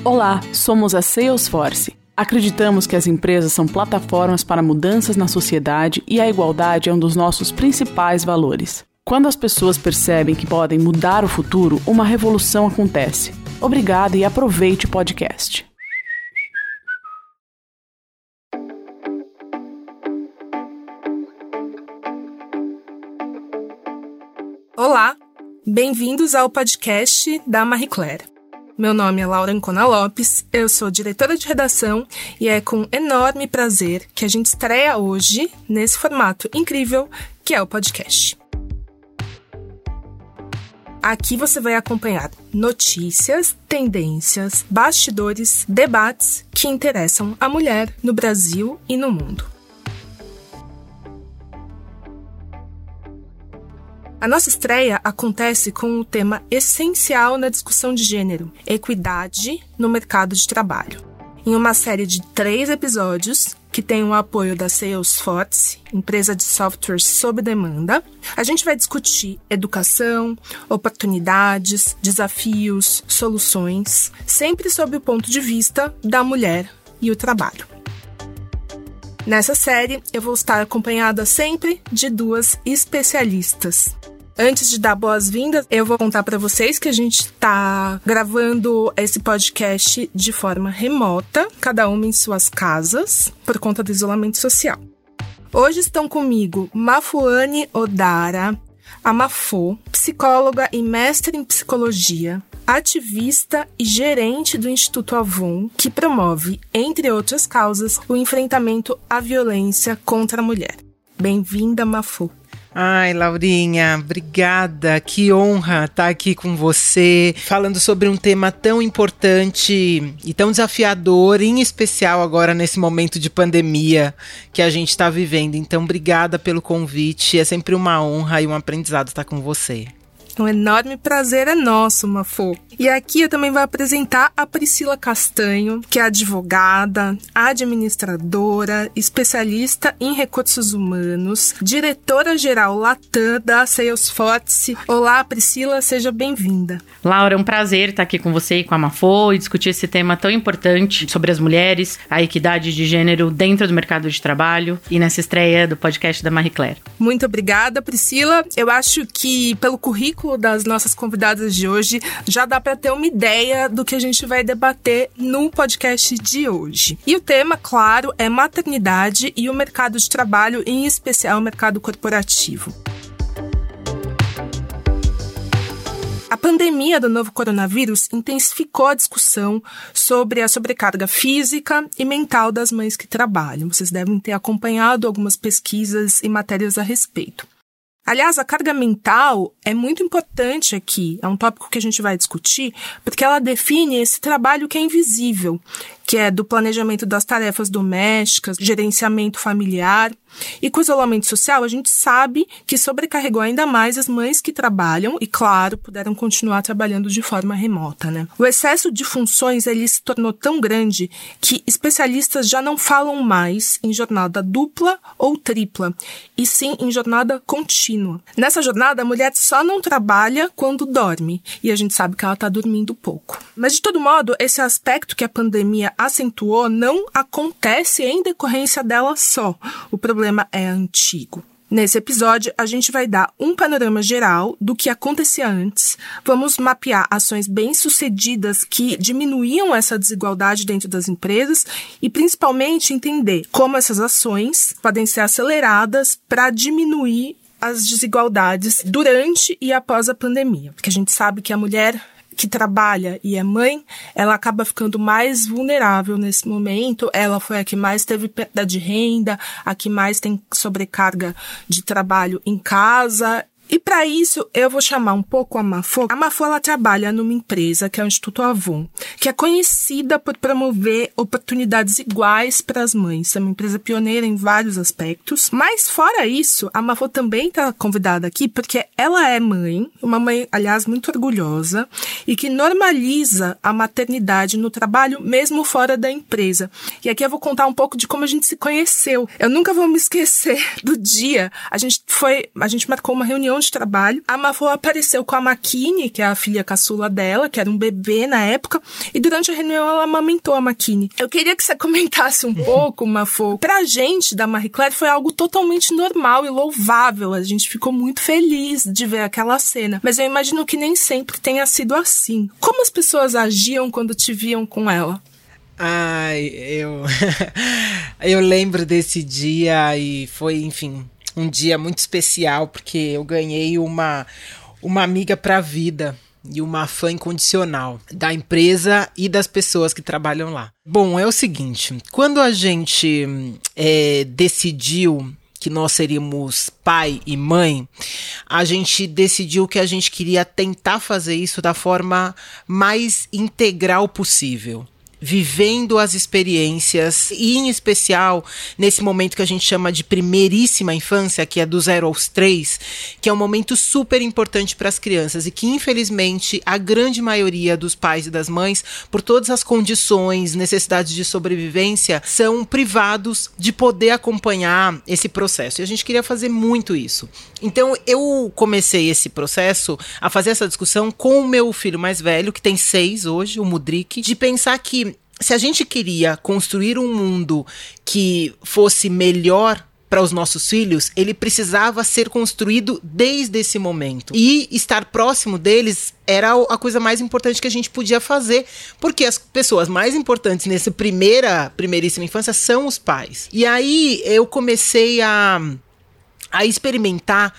Olá, somos a Salesforce. Acreditamos que as empresas são plataformas para mudanças na sociedade e a igualdade é um dos nossos principais valores. Quando as pessoas percebem que podem mudar o futuro, uma revolução acontece. Obrigada e aproveite o podcast. Olá, bem-vindos ao podcast da Marie Claire. Meu nome é Laura Ancona Lopes, eu sou diretora de redação e é com enorme prazer que a gente estreia hoje nesse formato incrível que é o podcast. Aqui você vai acompanhar notícias, tendências, bastidores, debates que interessam a mulher no Brasil e no mundo. A nossa estreia acontece com o tema essencial na discussão de gênero: equidade no mercado de trabalho. Em uma série de três episódios, que tem o apoio da Salesforce, empresa de software sob demanda, a gente vai discutir educação, oportunidades, desafios, soluções, sempre sob o ponto de vista da mulher e o trabalho. Nessa série, eu vou estar acompanhada sempre de duas especialistas. Antes de dar boas-vindas, eu vou contar para vocês que a gente está gravando esse podcast de forma remota, cada uma em suas casas, por conta do isolamento social. Hoje estão comigo Mafuane Odara, a Mafô, psicóloga e mestre em psicologia, ativista e gerente do Instituto Avon, que promove, entre outras causas, o enfrentamento à violência contra a mulher. Bem-vinda, Mafô. Ai, Laurinha, obrigada. Que honra estar aqui com você, falando sobre um tema tão importante e tão desafiador, em especial agora nesse momento de pandemia que a gente está vivendo. Então, obrigada pelo convite. É sempre uma honra e um aprendizado estar com você. Um enorme prazer é nosso, Mafô. E aqui eu também vou apresentar a Priscila Castanho, que é advogada, administradora, especialista em recursos humanos, diretora-geral Latam da Salesforce. Olá, Priscila, seja bem-vinda. Laura, é um prazer estar aqui com você e com a Mafô e discutir esse tema tão importante sobre as mulheres, a equidade de gênero dentro do mercado de trabalho e nessa estreia do podcast da Marie Claire. Muito obrigada, Priscila. Eu acho que pelo currículo das nossas convidadas de hoje, já dá para ter uma ideia do que a gente vai debater no podcast de hoje. E o tema, claro, é maternidade e o mercado de trabalho, em especial o mercado corporativo. A pandemia do novo coronavírus intensificou a discussão sobre a sobrecarga física e mental das mães que trabalham. Vocês devem ter acompanhado algumas pesquisas e matérias a respeito. Aliás, a carga mental é muito importante aqui, é um tópico que a gente vai discutir, porque ela define esse trabalho que é invisível, que é do planejamento das tarefas domésticas, gerenciamento familiar. E com o isolamento social, a gente sabe que sobrecarregou ainda mais as mães que trabalham e, claro, puderam continuar trabalhando de forma remota, né? O excesso de funções ele se tornou tão grande que especialistas já não falam mais em jornada dupla ou tripla, e sim em jornada contínua. Nessa jornada, a mulher só não trabalha quando dorme, e a gente sabe que ela está dormindo pouco. Mas, de todo modo, esse aspecto que a pandemia acentuou não acontece em decorrência dela só. O problema é antigo. Nesse episódio, a gente vai dar um panorama geral do que acontecia antes, vamos mapear ações bem-sucedidas que diminuíam essa desigualdade dentro das empresas e, principalmente, entender como essas ações podem ser aceleradas para diminuir as desigualdades durante e após a pandemia. Porque a gente sabe que a mulher que trabalha e é mãe, ela acaba ficando mais vulnerável nesse momento. Ela foi a que mais teve perda de renda, a que mais tem sobrecarga de trabalho em casa e para isso, eu vou chamar um pouco a Mafô. A Mafô, ela trabalha numa empresa que é o Instituto Avon, que é conhecida por promover oportunidades iguais para as mães. É uma empresa pioneira em vários aspectos. Mas, fora isso, a Mafô também está convidada aqui porque ela é mãe, uma mãe, aliás, muito orgulhosa, e que normaliza a maternidade no trabalho, mesmo fora da empresa. E aqui eu vou contar um pouco de como a gente se conheceu. Eu nunca vou me esquecer do dia. A gente foi, a gente marcou uma reunião de trabalho. A Mafô apareceu com a Makini, que é a filha caçula dela, que era um bebê na época, e durante a reunião ela amamentou a Makini. Eu queria que você comentasse um pouco, Mafô. Pra gente da Marie Claire foi algo totalmente normal e louvável. A gente ficou muito feliz de ver aquela cena. Mas eu imagino que nem sempre tenha sido assim. Como as pessoas agiam quando te viam com ela? Ai, eu. eu lembro desse dia e foi, enfim, um dia muito especial porque eu ganhei uma, uma amiga para a vida e uma fã incondicional da empresa e das pessoas que trabalham lá. Bom, é o seguinte: quando a gente é, decidiu que nós seríamos pai e mãe, a gente decidiu que a gente queria tentar fazer isso da forma mais integral possível vivendo as experiências, e em especial nesse momento que a gente chama de primeiríssima infância, que é do zero aos três, que é um momento super importante para as crianças e que, infelizmente, a grande maioria dos pais e das mães, por todas as condições, necessidades de sobrevivência, são privados de poder acompanhar esse processo. E a gente queria fazer muito isso. Então, eu comecei esse processo a fazer essa discussão com o meu filho mais velho, que tem seis hoje, o Mudrik, de pensar que se a gente queria construir um mundo que fosse melhor para os nossos filhos, ele precisava ser construído desde esse momento. E estar próximo deles era a coisa mais importante que a gente podia fazer, porque as pessoas mais importantes nessa primeira, primeiríssima infância são os pais. E aí eu comecei a, a experimentar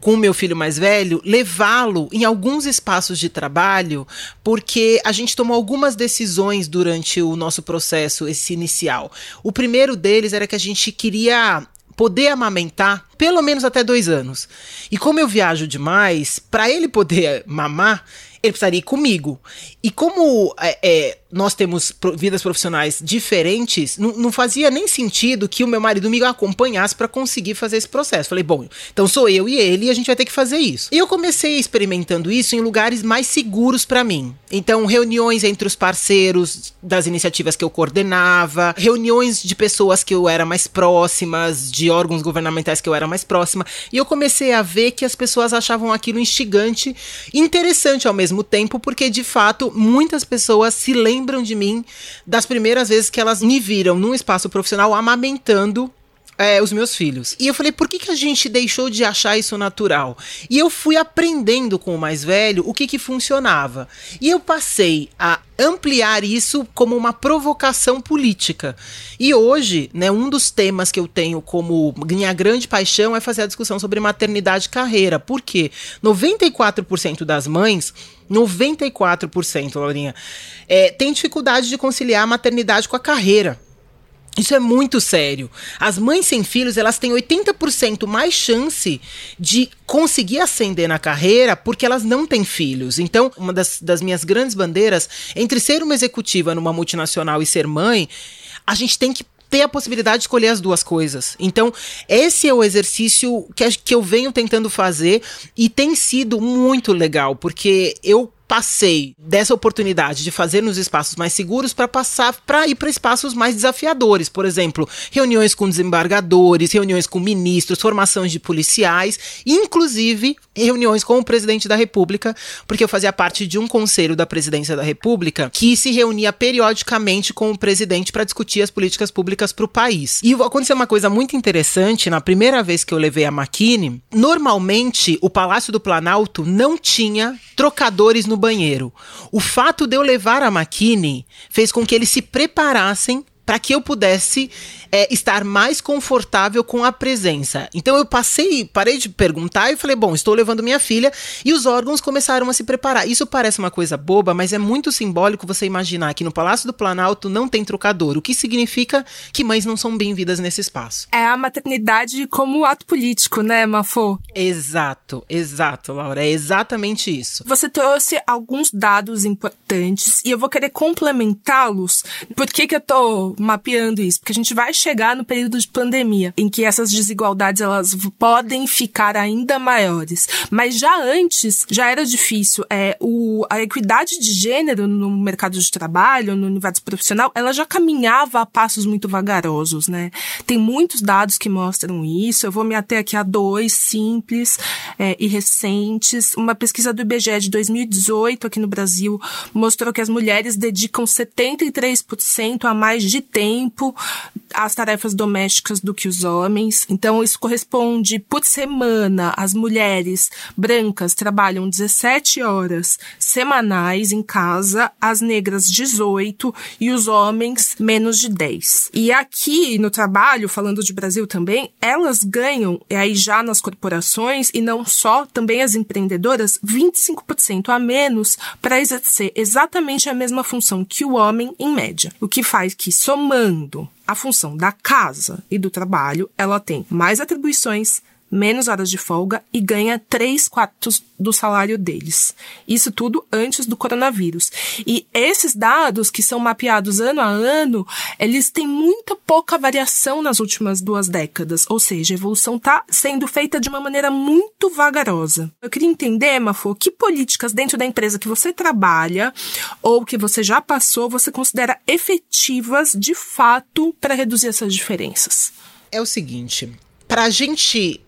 com o meu filho mais velho, levá-lo em alguns espaços de trabalho, porque a gente tomou algumas decisões durante o nosso processo, esse inicial. O primeiro deles era que a gente queria poder amamentar pelo menos até dois anos. E como eu viajo demais, para ele poder mamar, ele precisaria ir comigo. E como é, é, nós temos vidas profissionais diferentes, não, não, fazia nem sentido que o meu marido me acompanhasse para conseguir fazer esse processo. Falei, bom, então sou eu e ele e a gente vai ter que fazer isso. E eu comecei experimentando isso em lugares mais seguros para mim. Então, reuniões entre os parceiros das iniciativas que eu coordenava, reuniões de pessoas que eu era mais próximas, de órgãos governamentais que eu era mais próxima. E eu comecei a ver que as pessoas achavam aquilo instigante, interessante ao mesmo tempo, porque de fato muitas pessoas se lembram de mim das primeiras vezes que elas me viram num espaço profissional amamentando é, os meus filhos. E eu falei, por que, que a gente deixou de achar isso natural? E eu fui aprendendo com o mais velho o que, que funcionava. E eu passei a ampliar isso como uma provocação política. E hoje, né, um dos temas que eu tenho como minha grande paixão é fazer a discussão sobre maternidade e carreira. Por quê? 94% das mães 94%, Laurinha, é, tem dificuldade de conciliar a maternidade com a carreira. Isso é muito sério. As mães sem filhos, elas têm 80% mais chance de conseguir ascender na carreira porque elas não têm filhos. Então, uma das, das minhas grandes bandeiras, entre ser uma executiva numa multinacional e ser mãe, a gente tem que ter a possibilidade de escolher as duas coisas. Então, esse é o exercício que, que eu venho tentando fazer e tem sido muito legal, porque eu passei dessa oportunidade de fazer nos espaços mais seguros para passar para ir para espaços mais desafiadores, por exemplo, reuniões com desembargadores, reuniões com ministros, formações de policiais, inclusive reuniões com o presidente da República, porque eu fazia parte de um conselho da presidência da República que se reunia periodicamente com o presidente para discutir as políticas públicas para o país. E aconteceu uma coisa muito interessante na primeira vez que eu levei a Maquine, normalmente o Palácio do Planalto não tinha trocadores no banheiro. O fato de eu levar a Makini fez com que eles se preparassem para que eu pudesse é, estar mais confortável com a presença. Então eu passei, parei de perguntar e falei, bom, estou levando minha filha e os órgãos começaram a se preparar. Isso parece uma coisa boba, mas é muito simbólico você imaginar que no Palácio do Planalto não tem trocador, o que significa que mães não são bem-vindas nesse espaço. É a maternidade como ato político, né, Mafô? Exato, exato, Laura, é exatamente isso. Você trouxe alguns dados importantes e eu vou querer complementá-los. Por que que eu tô mapeando isso, porque a gente vai chegar no período de pandemia, em que essas desigualdades elas podem ficar ainda maiores. Mas já antes, já era difícil. É, o, a equidade de gênero no mercado de trabalho, no universo profissional, ela já caminhava a passos muito vagarosos, né? Tem muitos dados que mostram isso. Eu vou me ater aqui a dois simples é, e recentes. Uma pesquisa do IBGE de 2018 aqui no Brasil mostrou que as mulheres dedicam 73% a mais de tempo às tarefas domésticas do que os homens. Então, isso corresponde por semana. As mulheres brancas trabalham 17 horas semanais em casa, as negras 18 e os homens menos de 10. E aqui no trabalho, falando de Brasil também, elas ganham, e aí já nas corporações, e não só, também as empreendedoras, 25% a menos para exercer exatamente a mesma função que o homem em média. O que faz que, somando a função da casa e do trabalho, ela tem mais atribuições, menos horas de folga e ganha 3 quartos do salário deles. Isso tudo antes do coronavírus. E esses dados que são mapeados ano a ano, eles têm muita pouca variação nas últimas duas décadas, ou seja, a evolução está sendo feita de uma maneira muito vagarosa. Eu queria entender, Mafô, que políticas dentro da empresa que você trabalha ou que você já passou, você considera efetivas de fato para reduzir essas diferenças? É o seguinte, para a gente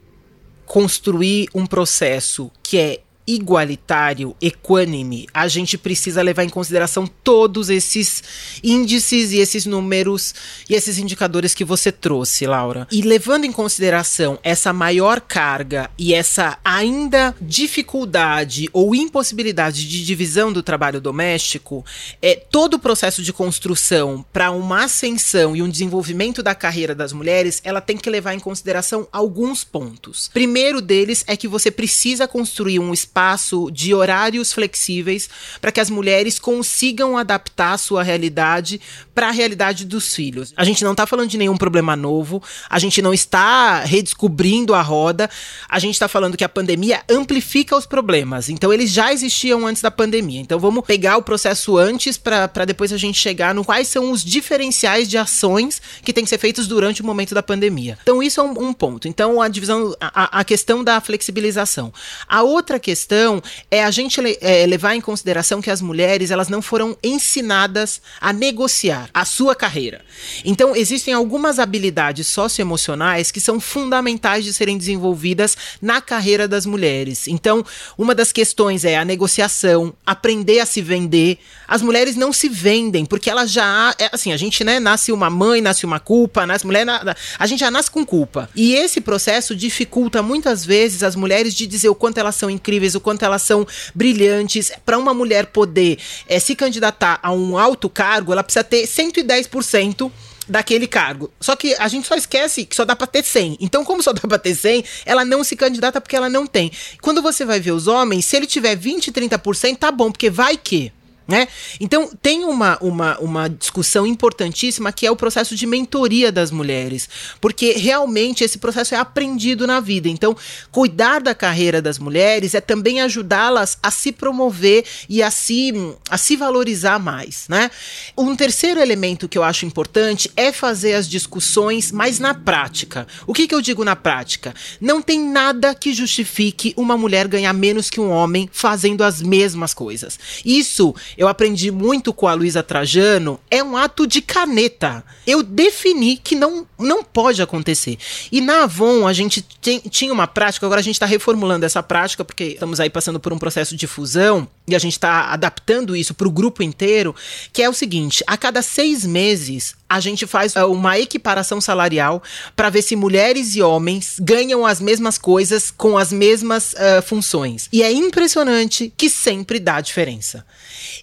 construir um processo que é igualitário, equânime, a gente precisa levar em consideração todos esses índices e esses números e esses indicadores que você trouxe, Laura. E levando em consideração essa maior carga e essa ainda dificuldade ou impossibilidade de divisão do trabalho doméstico, é todo o processo de construção para uma ascensão e um desenvolvimento da carreira das mulheres, ela tem que levar em consideração alguns pontos. Primeiro deles é que você precisa construir um espaço espaço de horários flexíveis para que as mulheres consigam adaptar sua realidade para a realidade dos filhos. A gente não está falando de nenhum problema novo, a gente não está redescobrindo a roda, a gente está falando que a pandemia amplifica os problemas. Então, eles já existiam antes da pandemia. Então, vamos pegar o processo antes para depois a gente chegar no quais são os diferenciais de ações que têm que ser feitos durante o momento da pandemia. Então, isso é um, um ponto. Então, a divisão, a, a questão da flexibilização. A outra questão questão é a gente é, levar em consideração que as mulheres elas não foram ensinadas a negociar a sua carreira. Então, existem algumas habilidades socioemocionais que são fundamentais de serem desenvolvidas na carreira das mulheres. Então, uma das questões é a negociação, aprender a se vender. As mulheres não se vendem porque elas já, é, assim, a gente né, nasce uma mãe, nasce uma culpa, nasce mulher, a gente já nasce com culpa. E esse processo dificulta muitas vezes as mulheres de dizer o quanto elas são incríveis, o quanto elas são brilhantes. Para uma mulher poder é, se candidatar a um alto cargo, ela precisa ter 110% daquele cargo. Só que a gente só esquece que só dá para ter 100. Então, como só dá para ter 100, ela não se candidata porque ela não tem. Quando você vai ver os homens, se ele tiver 20, 30%, tá bom, porque vai que né? Então, tem uma, uma, uma discussão importantíssima que é o processo de mentoria das mulheres, porque realmente esse processo é aprendido na vida. Então, cuidar da carreira das mulheres é também ajudá-las a se promover e a se, a se valorizar mais. Né? Um terceiro elemento que eu acho importante é fazer as discussões mais na prática. O que, que eu digo na prática? Não tem nada que justifique uma mulher ganhar menos que um homem fazendo as mesmas coisas. Isso eu aprendi muito com a Luísa Trajano, é um ato de caneta. Eu defini que não, não pode acontecer. E na Avon a gente tem, tinha uma prática, agora a gente está reformulando essa prática, porque estamos aí passando por um processo de fusão e a gente está adaptando isso para o grupo inteiro, que é o seguinte: a cada seis meses a gente faz é, uma equiparação salarial para ver se mulheres e homens ganham as mesmas coisas com as mesmas uh, funções. E é impressionante que sempre dá diferença.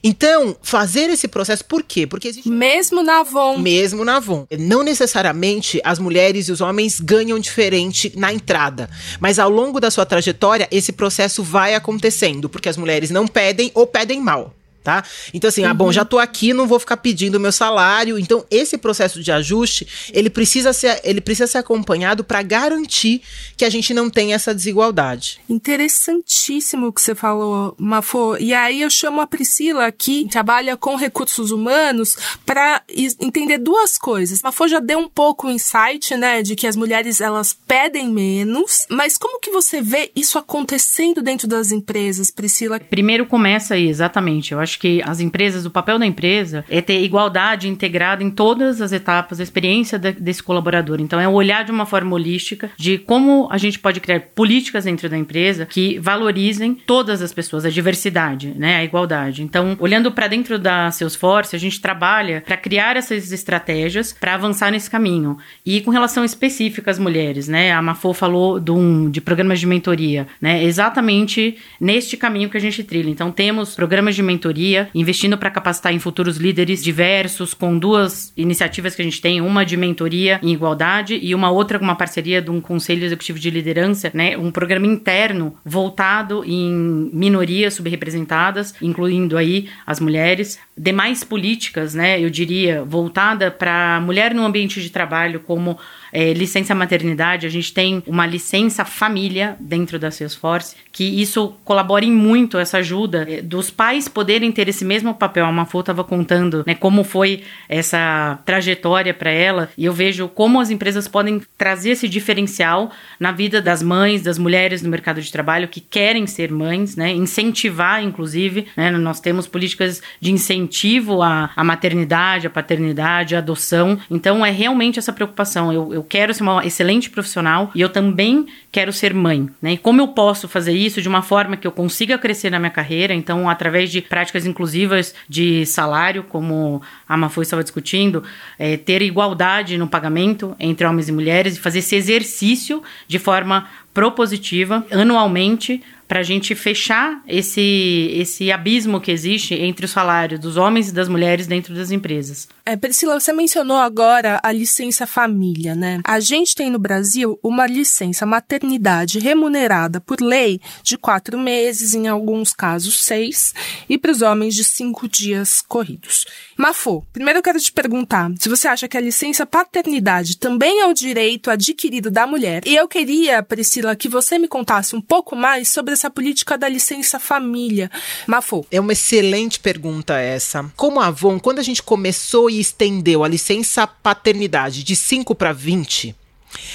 Então, fazer esse processo, por quê? Porque existe. Mesmo na Avon. Mesmo na Avon. Não necessariamente as mulheres e os homens ganham diferente na entrada. Mas ao longo da sua trajetória, esse processo vai acontecendo, porque as mulheres não pedem ou pedem mal. Tá? Então assim, uhum. ah, bom, já tô aqui, não vou ficar pedindo o meu salário. Então esse processo de ajuste, ele precisa ser, ele precisa ser acompanhado para garantir que a gente não tenha essa desigualdade. Interessantíssimo o que você falou, Mafô. E aí eu chamo a Priscila que trabalha com recursos humanos para entender duas coisas. Mafô já deu um pouco o insight, né, de que as mulheres elas pedem menos, mas como que você vê isso acontecendo dentro das empresas, Priscila? Primeiro começa aí, exatamente. Eu acho que as empresas, o papel da empresa é ter igualdade integrada em todas as etapas da experiência de, desse colaborador. Então é olhar de uma forma holística de como a gente pode criar políticas dentro da empresa que valorizem todas as pessoas, a diversidade, né, a igualdade. Então, olhando para dentro da Salesforce, a gente trabalha para criar essas estratégias para avançar nesse caminho. E com relação específica às mulheres, né, a Mafô falou de, um, de programas de mentoria, né, exatamente neste caminho que a gente trilha. Então, temos programas de mentoria, investindo para capacitar em futuros líderes diversos, com duas iniciativas que a gente tem, uma de mentoria em igualdade e uma outra com uma parceria de um conselho executivo de liderança, né, um programa interno voltado em minorias subrepresentadas, incluindo aí as mulheres, demais políticas, né, eu diria, voltada para mulher no ambiente de trabalho como é, licença maternidade, a gente tem uma licença família dentro da Salesforce, que isso colabora em muito essa ajuda é, dos pais poderem ter esse mesmo papel. A Mafô estava contando né, como foi essa trajetória para ela, e eu vejo como as empresas podem trazer esse diferencial na vida das mães, das mulheres no mercado de trabalho que querem ser mães, né, incentivar, inclusive. Né, nós temos políticas de incentivo à, à maternidade, à paternidade, à adoção. Então, é realmente essa preocupação. Eu, eu quero ser uma excelente profissional e eu também quero ser mãe, né? E como eu posso fazer isso de uma forma que eu consiga crescer na minha carreira? Então, através de práticas inclusivas de salário, como a Mafui estava discutindo, é, ter igualdade no pagamento entre homens e mulheres e fazer esse exercício de forma propositiva anualmente para a gente fechar esse, esse abismo que existe entre o salário dos homens e das mulheres dentro das empresas. É, Priscila, você mencionou agora a licença família, né? A gente tem no Brasil uma licença maternidade remunerada por lei de quatro meses, em alguns casos seis, e para os homens de cinco dias corridos. Mafô, primeiro eu quero te perguntar se você acha que a licença paternidade também é o direito adquirido da mulher. E eu queria, Priscila, que você me contasse um pouco mais sobre essa política da licença família. Mafô. É uma excelente pergunta essa. Como Avon, quando a gente começou e estendeu a licença paternidade de 5 para 20,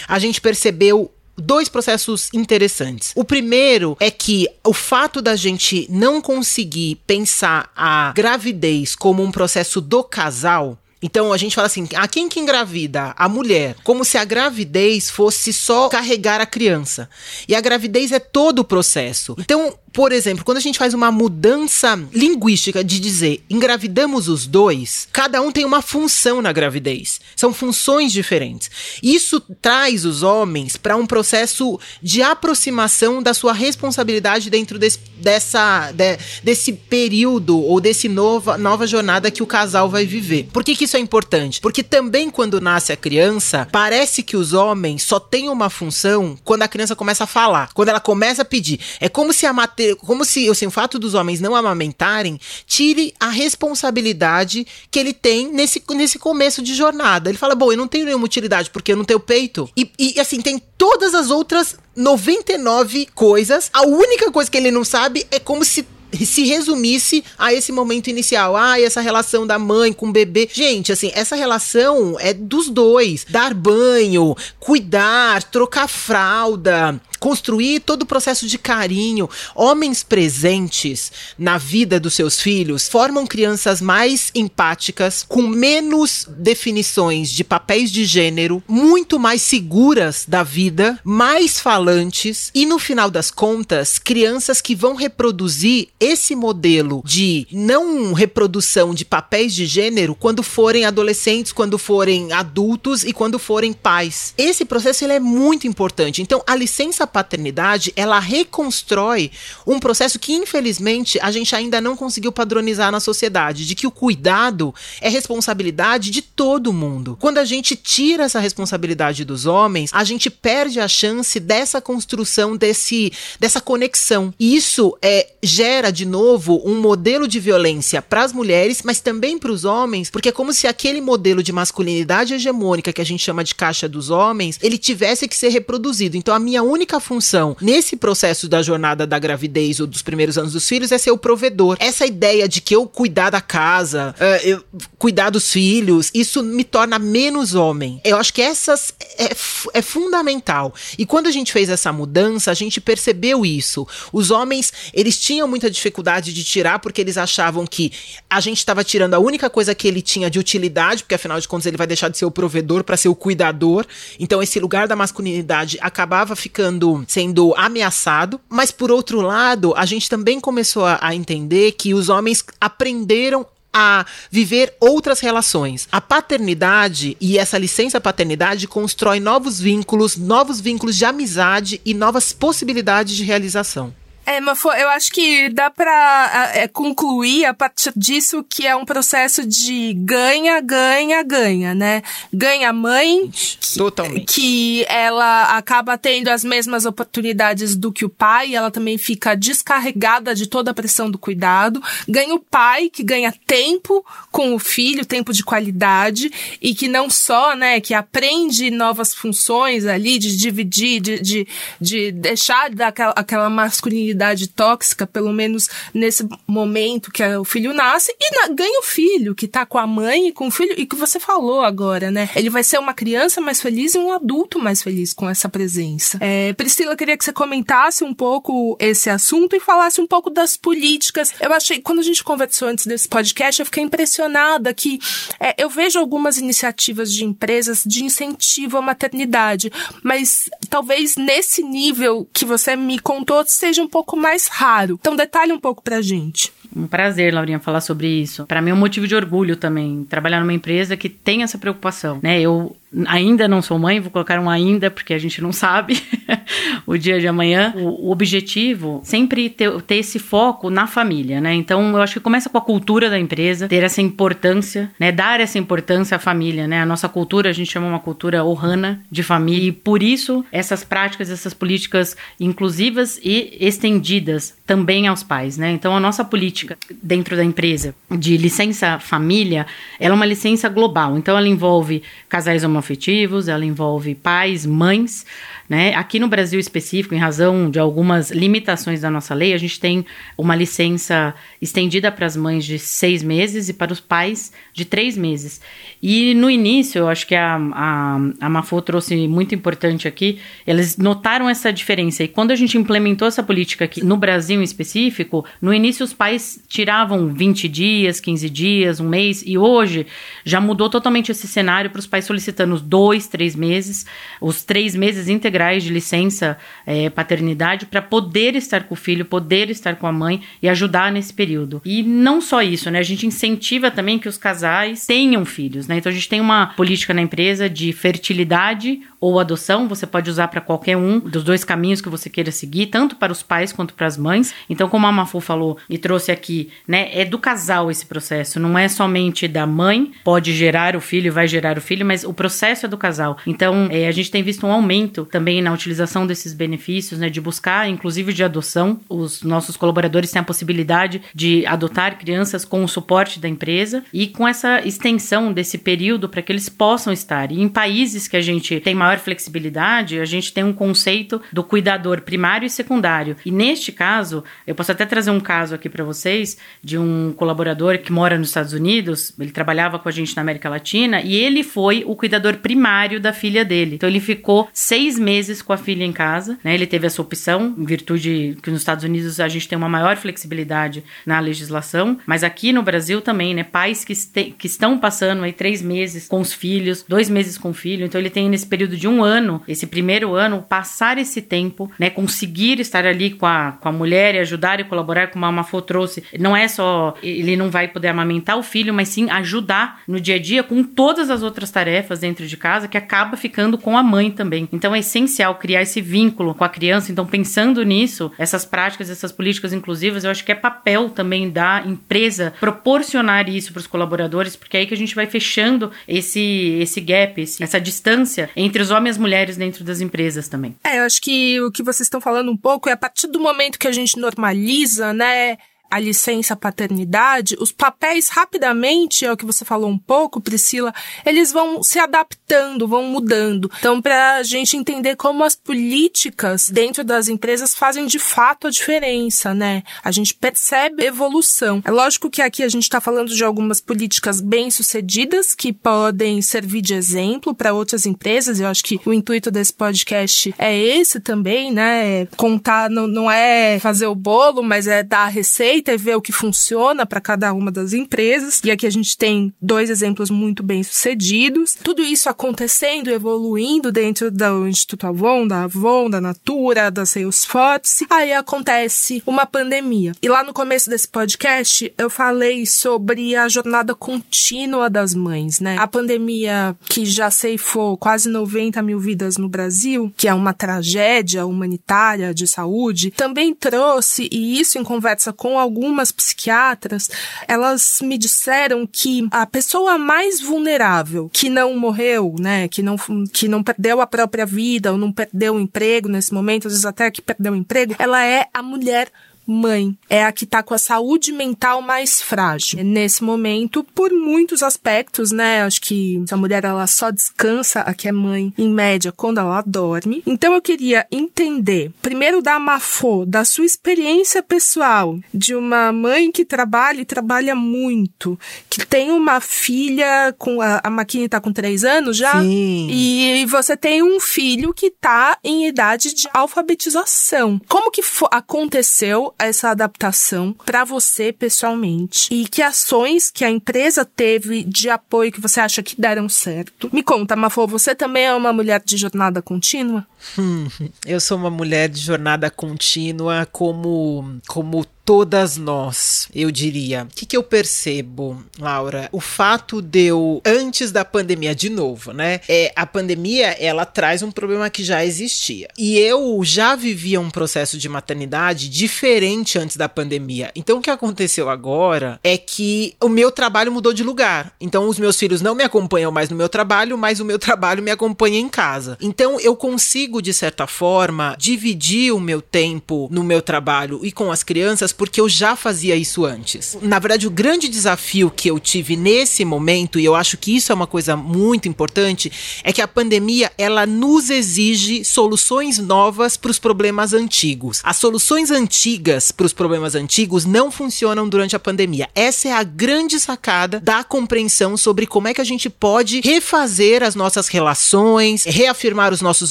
a gente percebeu dois processos interessantes. O primeiro é que o fato da gente não conseguir pensar a gravidez como um processo do casal então a gente fala assim: a quem que engravida? A mulher. Como se a gravidez fosse só carregar a criança. E a gravidez é todo o processo. Então, por exemplo, quando a gente faz uma mudança linguística de dizer engravidamos os dois, cada um tem uma função na gravidez. São funções diferentes. Isso traz os homens para um processo de aproximação da sua responsabilidade dentro desse, dessa, de, desse período ou desse nova, nova jornada que o casal vai viver. Por que, que isso é importante? Porque também quando nasce a criança, parece que os homens só têm uma função quando a criança começa a falar, quando ela começa a pedir. É como se a matéria ter, como se assim, o fato dos homens não amamentarem tire a responsabilidade que ele tem nesse, nesse começo de jornada. Ele fala: bom, eu não tenho nenhuma utilidade porque eu não tenho peito. E, e assim, tem todas as outras 99 coisas. A única coisa que ele não sabe é como se se resumisse a esse momento inicial. Ah, essa relação da mãe com o bebê. Gente, assim, essa relação é dos dois. Dar banho, cuidar, trocar fralda, construir todo o processo de carinho. Homens presentes na vida dos seus filhos formam crianças mais empáticas, com menos definições de papéis de gênero, muito mais seguras da vida, mais falantes e, no final das contas, crianças que vão reproduzir esse modelo de não reprodução de papéis de gênero quando forem adolescentes, quando forem adultos e quando forem pais. Esse processo ele é muito importante. Então, a licença paternidade, ela reconstrói um processo que, infelizmente, a gente ainda não conseguiu padronizar na sociedade, de que o cuidado é responsabilidade de todo mundo. Quando a gente tira essa responsabilidade dos homens, a gente perde a chance dessa construção desse dessa conexão. E isso é gera de novo um modelo de violência para as mulheres, mas também para os homens, porque é como se aquele modelo de masculinidade hegemônica que a gente chama de caixa dos homens, ele tivesse que ser reproduzido. Então a minha única função nesse processo da jornada da gravidez ou dos primeiros anos dos filhos é ser o provedor. Essa ideia de que eu cuidar da casa, uh, eu cuidar dos filhos, isso me torna menos homem. Eu acho que essas é, é fundamental. E quando a gente fez essa mudança, a gente percebeu isso. Os homens, eles tinham muita dificuldade de tirar porque eles achavam que a gente estava tirando a única coisa que ele tinha de utilidade, porque afinal de contas ele vai deixar de ser o provedor para ser o cuidador. Então esse lugar da masculinidade acabava ficando sendo ameaçado. Mas por outro lado, a gente também começou a, a entender que os homens aprenderam a viver outras relações. A paternidade e essa licença paternidade constrói novos vínculos, novos vínculos de amizade e novas possibilidades de realização. É, mas eu acho que dá pra é, concluir a partir disso que é um processo de ganha, ganha, ganha, né? Ganha a mãe, Totalmente. que ela acaba tendo as mesmas oportunidades do que o pai, ela também fica descarregada de toda a pressão do cuidado. Ganha o pai, que ganha tempo com o filho, tempo de qualidade, e que não só, né, que aprende novas funções ali, de dividir, de, de, de deixar daquela aquela masculinidade tóxica, pelo menos nesse momento que o filho nasce, e na, ganha o filho, que tá com a mãe e com o filho, e que você falou agora, né? Ele vai ser uma criança mais feliz e um adulto mais feliz com essa presença. É, Priscila, queria que você comentasse um pouco esse assunto e falasse um pouco das políticas. Eu achei, quando a gente conversou antes desse podcast, eu fiquei impressionada que é, eu vejo algumas iniciativas de empresas de incentivo à maternidade, mas talvez nesse nível que você me contou seja um pouco pouco mais raro. Então detalhe um pouco pra gente. Um prazer, Laurinha, falar sobre isso. Para mim é um motivo de orgulho também trabalhar numa empresa que tem essa preocupação, né? Eu ainda não sou mãe, vou colocar um ainda porque a gente não sabe o dia de amanhã. O, o objetivo sempre ter, ter esse foco na família, né? Então eu acho que começa com a cultura da empresa, ter essa importância, né? Dar essa importância à família, né? A nossa cultura a gente chama uma cultura ohana de família e por isso essas práticas, essas políticas inclusivas e estendidas também aos pais, né? Então a nossa política dentro da empresa de licença família, ela é uma licença global. Então ela envolve casais homossexuais afetivos, ela envolve pais, mães, né? Aqui no Brasil específico, em razão de algumas limitações da nossa lei, a gente tem uma licença estendida para as mães de seis meses e para os pais de três meses. E no início, eu acho que a, a, a Mafô trouxe muito importante aqui, eles notaram essa diferença. E quando a gente implementou essa política aqui no Brasil em específico, no início os pais tiravam 20 dias, 15 dias, um mês, e hoje já mudou totalmente esse cenário para os pais solicitando os dois, três meses, os três meses integrais de licença é, paternidade para poder estar com o filho, poder estar com a mãe e ajudar nesse período. E não só isso, né? A gente incentiva também que os casais tenham filhos, né? Então a gente tem uma política na empresa de fertilidade ou adoção, você pode usar para qualquer um dos dois caminhos que você queira seguir, tanto para os pais quanto para as mães. Então, como a Mafu falou e trouxe aqui, né, é do casal esse processo, não é somente da mãe, pode gerar o filho, vai gerar o filho, mas o processo é do casal. Então, é, a gente tem visto um aumento também na utilização desses benefícios, né, de buscar, inclusive de adoção. Os nossos colaboradores têm a possibilidade de adotar crianças com o suporte da empresa e com essa extensão desse período para que eles possam estar. E em países que a gente tem maior maior flexibilidade, a gente tem um conceito do cuidador primário e secundário. E neste caso, eu posso até trazer um caso aqui para vocês de um colaborador que mora nos Estados Unidos, ele trabalhava com a gente na América Latina e ele foi o cuidador primário da filha dele. Então ele ficou seis meses com a filha em casa, né? Ele teve essa opção, em virtude que nos Estados Unidos a gente tem uma maior flexibilidade na legislação, mas aqui no Brasil também, né? Pais que, este, que estão passando aí três meses com os filhos, dois meses com o filho, então ele tem nesse período de um ano, esse primeiro ano, passar esse tempo, né, conseguir estar ali com a, com a mulher e ajudar e colaborar, como a Mafô trouxe, não é só ele não vai poder amamentar o filho, mas sim ajudar no dia a dia com todas as outras tarefas dentro de casa que acaba ficando com a mãe também. Então é essencial criar esse vínculo com a criança. Então pensando nisso, essas práticas, essas políticas inclusivas, eu acho que é papel também da empresa proporcionar isso para os colaboradores, porque é aí que a gente vai fechando esse esse gap, esse, essa distância entre os homens e as mulheres dentro das empresas também. É, eu acho que o que vocês estão falando um pouco é a partir do momento que a gente normaliza, né? A licença paternidade, os papéis rapidamente, é o que você falou um pouco, Priscila, eles vão se adaptando, vão mudando. Então, para a gente entender como as políticas dentro das empresas fazem de fato a diferença, né? A gente percebe evolução. É lógico que aqui a gente está falando de algumas políticas bem-sucedidas que podem servir de exemplo para outras empresas. Eu acho que o intuito desse podcast é esse também, né? Contar não, não é fazer o bolo, mas é dar a receita e ver o que funciona para cada uma das empresas. E aqui a gente tem dois exemplos muito bem sucedidos. Tudo isso acontecendo, evoluindo dentro do Instituto Avon, da Avon, da Natura, da Salesforce. Aí acontece uma pandemia. E lá no começo desse podcast eu falei sobre a jornada contínua das mães, né? A pandemia que já ceifou quase 90 mil vidas no Brasil, que é uma tragédia humanitária de saúde, também trouxe, e isso em conversa com algumas psiquiatras, elas me disseram que a pessoa mais vulnerável, que não morreu, né, que não, que não perdeu a própria vida ou não perdeu o emprego nesse momento, às vezes até que perdeu o emprego, ela é a mulher mãe é a que está com a saúde mental mais frágil nesse momento por muitos aspectos, né? Acho que a mulher ela só descansa a que é mãe em média quando ela dorme. Então eu queria entender primeiro da Mafô, da sua experiência pessoal de uma mãe que trabalha e trabalha muito, que tem uma filha com a, a Maquine tá com três anos já Sim. e você tem um filho que tá em idade de alfabetização. Como que aconteceu essa adaptação para você pessoalmente? E que ações que a empresa teve de apoio que você acha que deram certo? Me conta, Mafô, você também é uma mulher de jornada contínua? Hum, eu sou uma mulher de jornada contínua como como todas nós, eu diria. O que, que eu percebo, Laura? O fato de eu, antes da pandemia, de novo, né? É, a pandemia, ela traz um problema que já existia. E eu já vivia um processo de maternidade diferente antes da pandemia. Então, o que aconteceu agora é que o meu trabalho mudou de lugar. Então, os meus filhos não me acompanham mais no meu trabalho, mas o meu trabalho me acompanha em casa. Então, eu consigo, de certa forma, dividir o meu tempo no meu trabalho e com as crianças porque eu já fazia isso antes. Na verdade, o grande desafio que eu tive nesse momento, e eu acho que isso é uma coisa muito importante, é que a pandemia ela nos exige soluções novas para os problemas antigos. As soluções antigas para os problemas antigos não funcionam durante a pandemia. Essa é a grande sacada da compreensão sobre como é que a gente pode refazer as nossas relações, reafirmar os nossos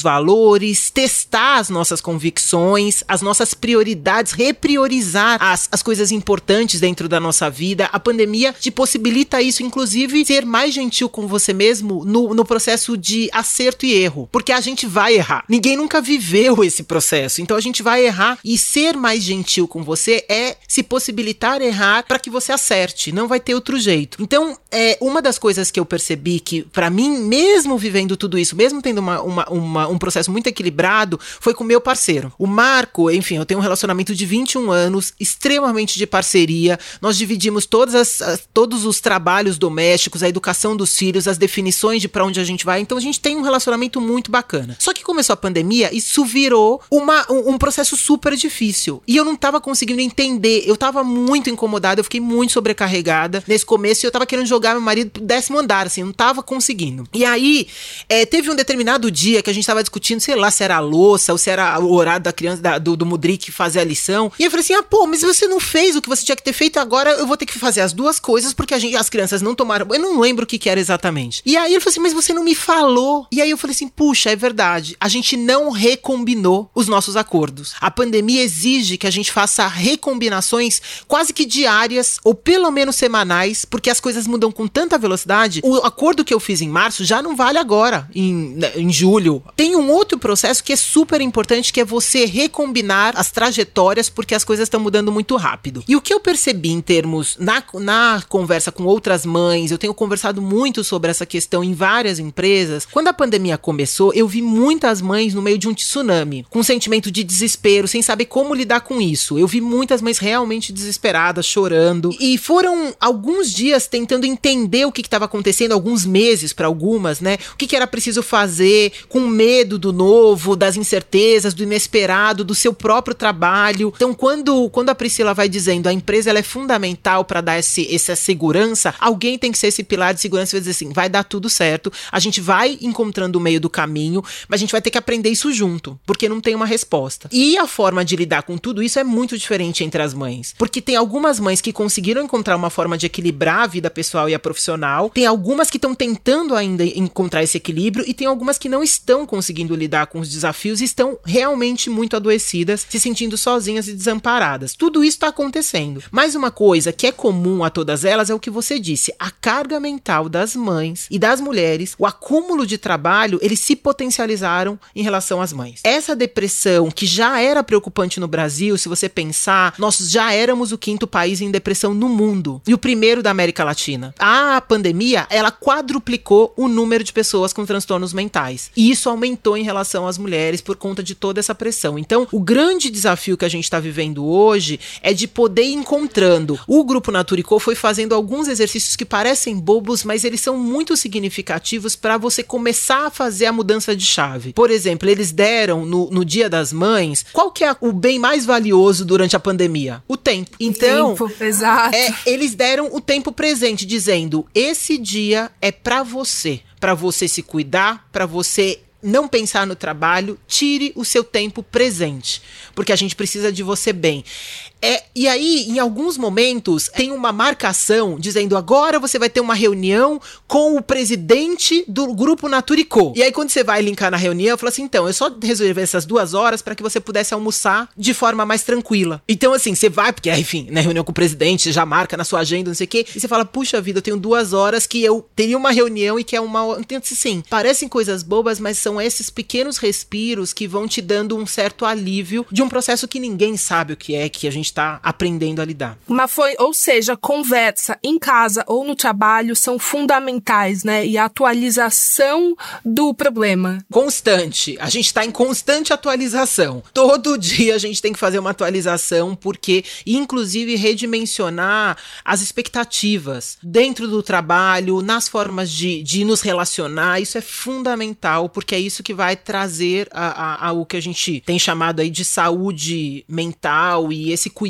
valores, testar as nossas convicções, as nossas prioridades, repriorizar as, as coisas importantes dentro da nossa vida. A pandemia te possibilita isso, inclusive, ser mais gentil com você mesmo no, no processo de acerto e erro. Porque a gente vai errar. Ninguém nunca viveu esse processo. Então a gente vai errar e ser mais gentil com você é se possibilitar errar para que você acerte. Não vai ter outro jeito. Então, é uma das coisas que eu percebi que, para mim, mesmo vivendo tudo isso, mesmo tendo uma, uma, uma, um processo muito equilibrado, foi com meu parceiro. O Marco, enfim, eu tenho um relacionamento de 21 anos extremamente de parceria. Nós dividimos todas as, todos os trabalhos domésticos, a educação dos filhos, as definições de para onde a gente vai. Então a gente tem um relacionamento muito bacana. Só que começou a pandemia, isso virou uma, um, um processo super difícil. E eu não tava conseguindo entender. Eu tava muito incomodada, eu fiquei muito sobrecarregada nesse começo e eu tava querendo jogar meu marido pro décimo andar, assim, não tava conseguindo. E aí, é, teve um determinado dia que a gente tava discutindo, sei lá, se era a louça ou se era o horário da criança, da, do, do Mudrik fazer a lição. E eu falei assim: ah, pô, mas você não fez o que você tinha que ter feito, agora eu vou ter que fazer as duas coisas porque gente, as crianças não tomaram. Eu não lembro o que, que era exatamente. E aí ele falou assim: Mas você não me falou. E aí eu falei assim: Puxa, é verdade. A gente não recombinou os nossos acordos. A pandemia exige que a gente faça recombinações quase que diárias ou pelo menos semanais, porque as coisas mudam com tanta velocidade. O acordo que eu fiz em março já não vale agora, em, né, em julho. Tem um outro processo que é super importante, que é você recombinar as trajetórias, porque as coisas estão mudando muito rápido. E o que eu percebi em termos, na, na conversa com outras mães, eu tenho conversado muito sobre essa questão em várias empresas. Quando a pandemia começou, eu vi muitas mães no meio de um tsunami, com um sentimento de desespero, sem saber como lidar com isso. Eu vi muitas mães realmente desesperadas, chorando. E foram alguns dias tentando entender o que estava acontecendo, alguns meses para algumas, né? O que, que era preciso fazer, com medo do novo, das incertezas, do inesperado, do seu próprio trabalho. Então, quando, quando a Priscila vai dizendo, a empresa ela é fundamental para dar esse, essa segurança, alguém tem que ser esse pilar de segurança e dizer assim, vai dar tudo certo, a gente vai encontrando o meio do caminho, mas a gente vai ter que aprender isso junto, porque não tem uma resposta. E a forma de lidar com tudo isso é muito diferente entre as mães, porque tem algumas mães que conseguiram encontrar uma forma de equilibrar a vida pessoal e a profissional, tem algumas que estão tentando ainda encontrar esse equilíbrio e tem algumas que não estão conseguindo lidar com os desafios e estão realmente muito adoecidas, se sentindo sozinhas e desamparadas. Tudo isso está acontecendo. Mas uma coisa que é comum a todas elas é o que você disse: a carga mental das mães e das mulheres, o acúmulo de trabalho, eles se potencializaram em relação às mães. Essa depressão que já era preocupante no Brasil, se você pensar, nós já éramos o quinto país em depressão no mundo e o primeiro da América Latina. A pandemia, ela quadruplicou o número de pessoas com transtornos mentais. E isso aumentou em relação às mulheres por conta de toda essa pressão. Então, o grande desafio que a gente está vivendo hoje é de poder ir encontrando. O grupo Naturicô foi fazendo alguns exercícios que parecem bobos, mas eles são muito significativos para você começar a fazer a mudança de chave. Por exemplo, eles deram no, no Dia das Mães qual que é o bem mais valioso durante a pandemia? O tempo. Então, tempo, exato. É, eles deram o tempo presente, dizendo: esse dia é para você, para você se cuidar, para você não pensar no trabalho, tire o seu tempo presente, porque a gente precisa de você bem. É, e aí, em alguns momentos, tem uma marcação dizendo agora você vai ter uma reunião com o presidente do grupo Naturicô. E aí, quando você vai linkar na reunião, fala assim: então, eu só resolvi essas duas horas para que você pudesse almoçar de forma mais tranquila. Então, assim, você vai, porque, enfim, na reunião com o presidente, já marca na sua agenda, não sei o quê, e você fala: puxa vida, eu tenho duas horas que eu teria uma reunião e que é uma. Então, assim, parecem coisas bobas, mas são esses pequenos respiros que vão te dando um certo alívio de um processo que ninguém sabe o que é, que a gente está aprendendo a lidar. Mas foi, ou seja, conversa em casa ou no trabalho são fundamentais, né? E a atualização do problema. Constante. A gente está em constante atualização. Todo dia a gente tem que fazer uma atualização, porque, inclusive, redimensionar as expectativas dentro do trabalho, nas formas de, de nos relacionar, isso é fundamental, porque é isso que vai trazer a, a, a o que a gente tem chamado aí de saúde mental e esse cuidado,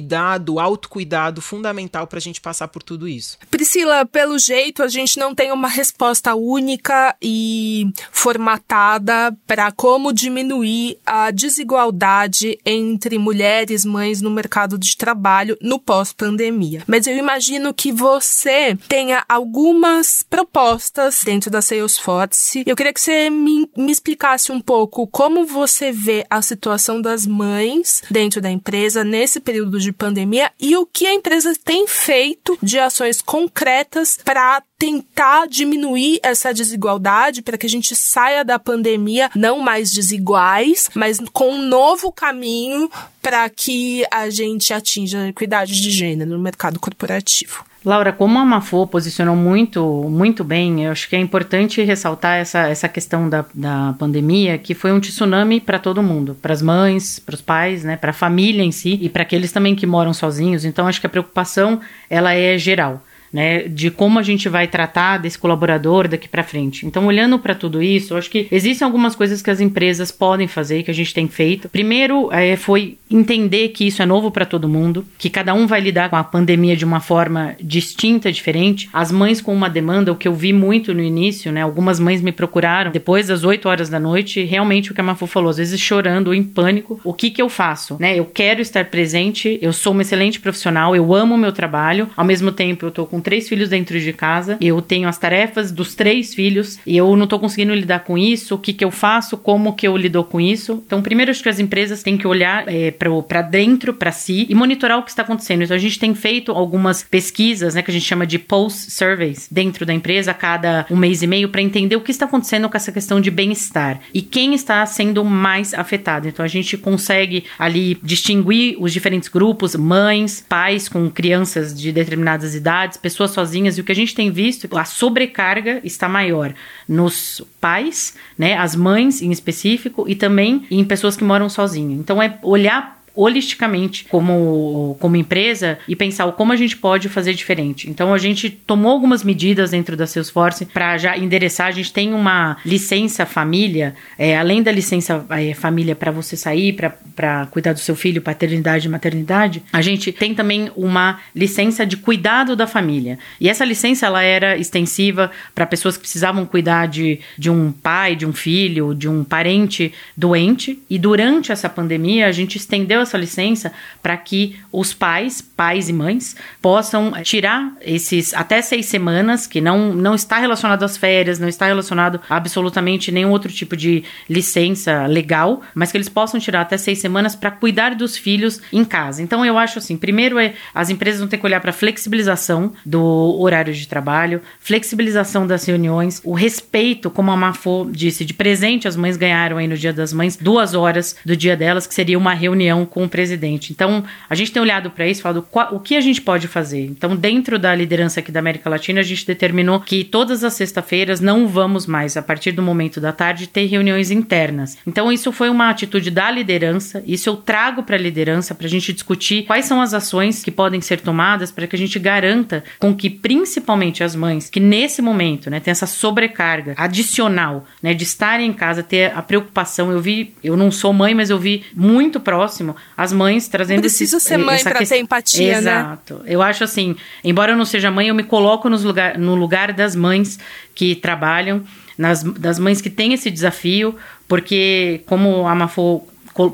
autocuidado fundamental para a gente passar por tudo isso. Priscila, pelo jeito, a gente não tem uma resposta única e formatada para como diminuir a desigualdade entre mulheres mães no mercado de trabalho no pós-pandemia. Mas eu imagino que você tenha algumas propostas dentro da Salesforce. Eu queria que você me, me explicasse um pouco como você vê a situação das mães dentro da empresa nesse período de pandemia e o que a empresa tem feito de ações concretas para tentar diminuir essa desigualdade para que a gente saia da pandemia não mais desiguais, mas com um novo caminho para que a gente atinja a equidade de gênero no mercado corporativo. Laura, como a Mafô posicionou muito, muito bem, eu acho que é importante ressaltar essa, essa questão da, da pandemia, que foi um tsunami para todo mundo, para as mães, para os pais, né, para a família em si e para aqueles também que moram sozinhos. Então, acho que a preocupação ela é geral né, de como a gente vai tratar desse colaborador daqui para frente. Então, olhando para tudo isso, acho que existem algumas coisas que as empresas podem fazer que a gente tem feito. Primeiro, é, foi entender que isso é novo para todo mundo, que cada um vai lidar com a pandemia de uma forma distinta, diferente. As mães com uma demanda, o que eu vi muito no início, né, algumas mães me procuraram depois das 8 horas da noite, realmente o que a Mafu falou, às vezes chorando ou em pânico. O que que eu faço, né? Eu quero estar presente, eu sou uma excelente profissional, eu amo o meu trabalho, ao mesmo tempo eu tô com três filhos dentro de casa, eu tenho as tarefas dos três filhos e eu não tô conseguindo lidar com isso, o que que eu faço, como que eu lido com isso. Então, primeiro acho que as empresas têm que olhar é, para dentro, para si e monitorar o que está acontecendo. Então, a gente tem feito algumas pesquisas, né, que a gente chama de post surveys dentro da empresa a cada um mês e meio para entender o que está acontecendo com essa questão de bem-estar e quem está sendo mais afetado. Então, a gente consegue ali distinguir os diferentes grupos, mães, pais com crianças de determinadas idades, pessoas sozinhas, e o que a gente tem visto, a sobrecarga está maior nos pais, né, as mães em específico, e também em pessoas que moram sozinhas. Então é olhar holisticamente como, como empresa e pensar como a gente pode fazer diferente. Então a gente tomou algumas medidas dentro da Salesforce para já endereçar. A gente tem uma licença família, é, além da licença é, família para você sair, para cuidar do seu filho, paternidade e maternidade, a gente tem também uma licença de cuidado da família. E essa licença ela era extensiva para pessoas que precisavam cuidar de, de um pai, de um filho, de um parente doente. E durante essa pandemia a gente estendeu essa licença para que os pais, pais e mães, possam tirar esses até seis semanas, que não, não está relacionado às férias, não está relacionado a absolutamente nenhum outro tipo de licença legal, mas que eles possam tirar até seis semanas para cuidar dos filhos em casa. Então eu acho assim, primeiro é as empresas vão ter que olhar para a flexibilização do horário de trabalho, flexibilização das reuniões, o respeito, como a Mafô disse, de presente as mães ganharam aí no Dia das Mães duas horas do dia delas, que seria uma reunião com o presidente. Então, a gente tem olhado para isso, falado o que a gente pode fazer. Então, dentro da liderança aqui da América Latina, a gente determinou que todas as sexta-feiras não vamos mais, a partir do momento da tarde, ter reuniões internas. Então, isso foi uma atitude da liderança, isso eu trago para a liderança para a gente discutir quais são as ações que podem ser tomadas para que a gente garanta com que, principalmente as mães, que nesse momento, né, tem essa sobrecarga adicional, né, de estar em casa, ter a preocupação. Eu vi, eu não sou mãe, mas eu vi muito próximo as mães trazendo Precisa esse, ser mãe para ter empatia, Exato. né? Exato. Eu acho assim, embora eu não seja mãe, eu me coloco nos lugar, no lugar das mães que trabalham, nas, das mães que têm esse desafio, porque como a Mafô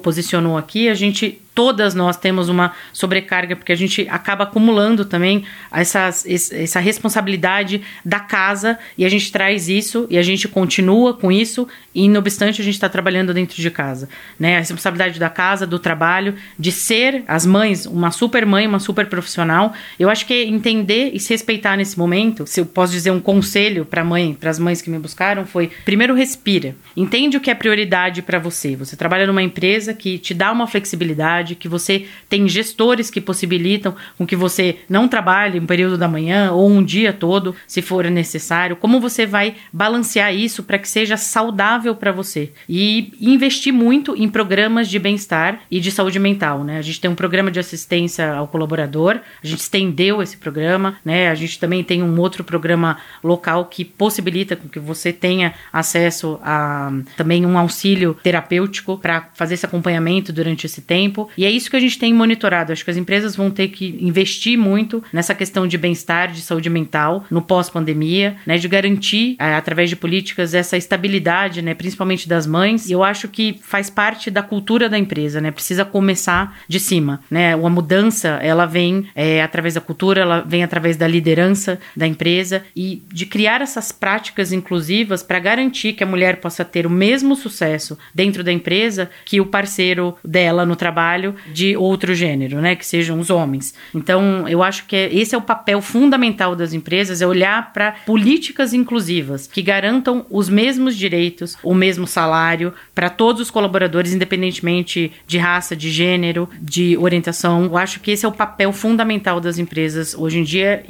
posicionou aqui, a gente todas nós temos uma sobrecarga, porque a gente acaba acumulando também essa, essa responsabilidade da casa e a gente traz isso e a gente continua com isso e, não obstante, a gente está trabalhando dentro de casa. Né? A responsabilidade da casa, do trabalho, de ser as mães uma super mãe, uma super profissional. Eu acho que é entender e se respeitar nesse momento, se eu posso dizer um conselho para mãe, para as mães que me buscaram, foi: primeiro respira, entende o que é prioridade para você. Você trabalha numa empresa que te dá uma flexibilidade que você tem gestores que possibilitam com que você não trabalhe um período da manhã ou um dia todo, se for necessário. Como você vai balancear isso para que seja saudável para você? E investir muito em programas de bem-estar e de saúde mental, né? A gente tem um programa de assistência ao colaborador, a gente estendeu esse programa, né? A gente também tem um outro programa local que possibilita com que você tenha acesso a também um auxílio terapêutico para fazer esse acompanhamento durante esse tempo. E é isso que a gente tem monitorado. Acho que as empresas vão ter que investir muito nessa questão de bem-estar, de saúde mental, no pós-pandemia, né, de garantir, é, através de políticas, essa estabilidade, né, principalmente das mães. E eu acho que faz parte da cultura da empresa, né, precisa começar de cima. Né, uma mudança, ela vem é, através da cultura, ela vem através da liderança da empresa e de criar essas práticas inclusivas para garantir que a mulher possa ter o mesmo sucesso dentro da empresa que o parceiro dela no trabalho trabalho de outro gênero, né, que sejam os homens. Então, eu acho que é, esse é o papel fundamental das empresas, é olhar para políticas inclusivas que garantam os mesmos direitos, o mesmo salário para todos os colaboradores, independentemente de raça, de gênero, de orientação. Eu acho que esse é o papel fundamental das empresas hoje em dia,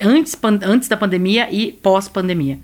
antes, antes da pandemia e pós-pandemia.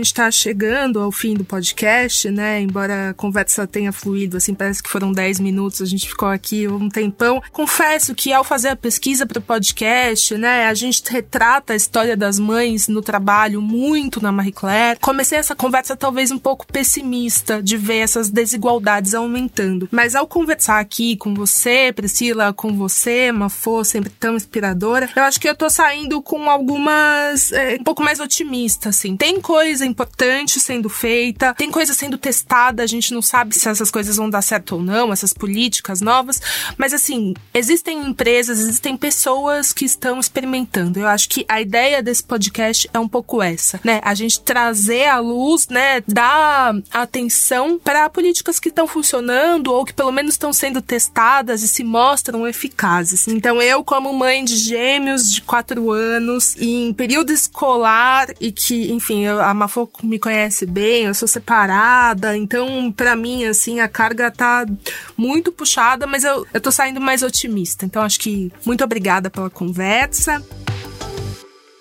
Gente está chegando ao fim do podcast, né? Embora a conversa tenha fluído, assim, parece que foram 10 minutos, a gente ficou aqui um tempão. Confesso que ao fazer a pesquisa para o podcast, né, a gente retrata a história das mães no trabalho muito na Marie Claire. Comecei essa conversa talvez um pouco pessimista de ver essas desigualdades aumentando. Mas ao conversar aqui com você, Priscila, com você, Mafô, sempre tão inspiradora, eu acho que eu tô saindo com algumas. É, um pouco mais otimista, assim. Tem coisa importante sendo feita, tem coisa sendo testada, a gente não sabe se essas coisas vão dar certo ou não, essas políticas novas, mas assim, existem empresas, existem pessoas que estão experimentando. Eu acho que a ideia desse podcast é um pouco essa, né? A gente trazer à luz, né, dar atenção para políticas que estão funcionando ou que pelo menos estão sendo testadas e se mostram eficazes. Então, eu, como mãe de gêmeos de quatro anos, em período escolar e que, enfim, eu, a Mafô me conhece bem, eu sou separada, então para mim assim a carga tá muito puxada, mas eu, eu tô saindo mais otimista. Então acho que muito obrigada pela conversa.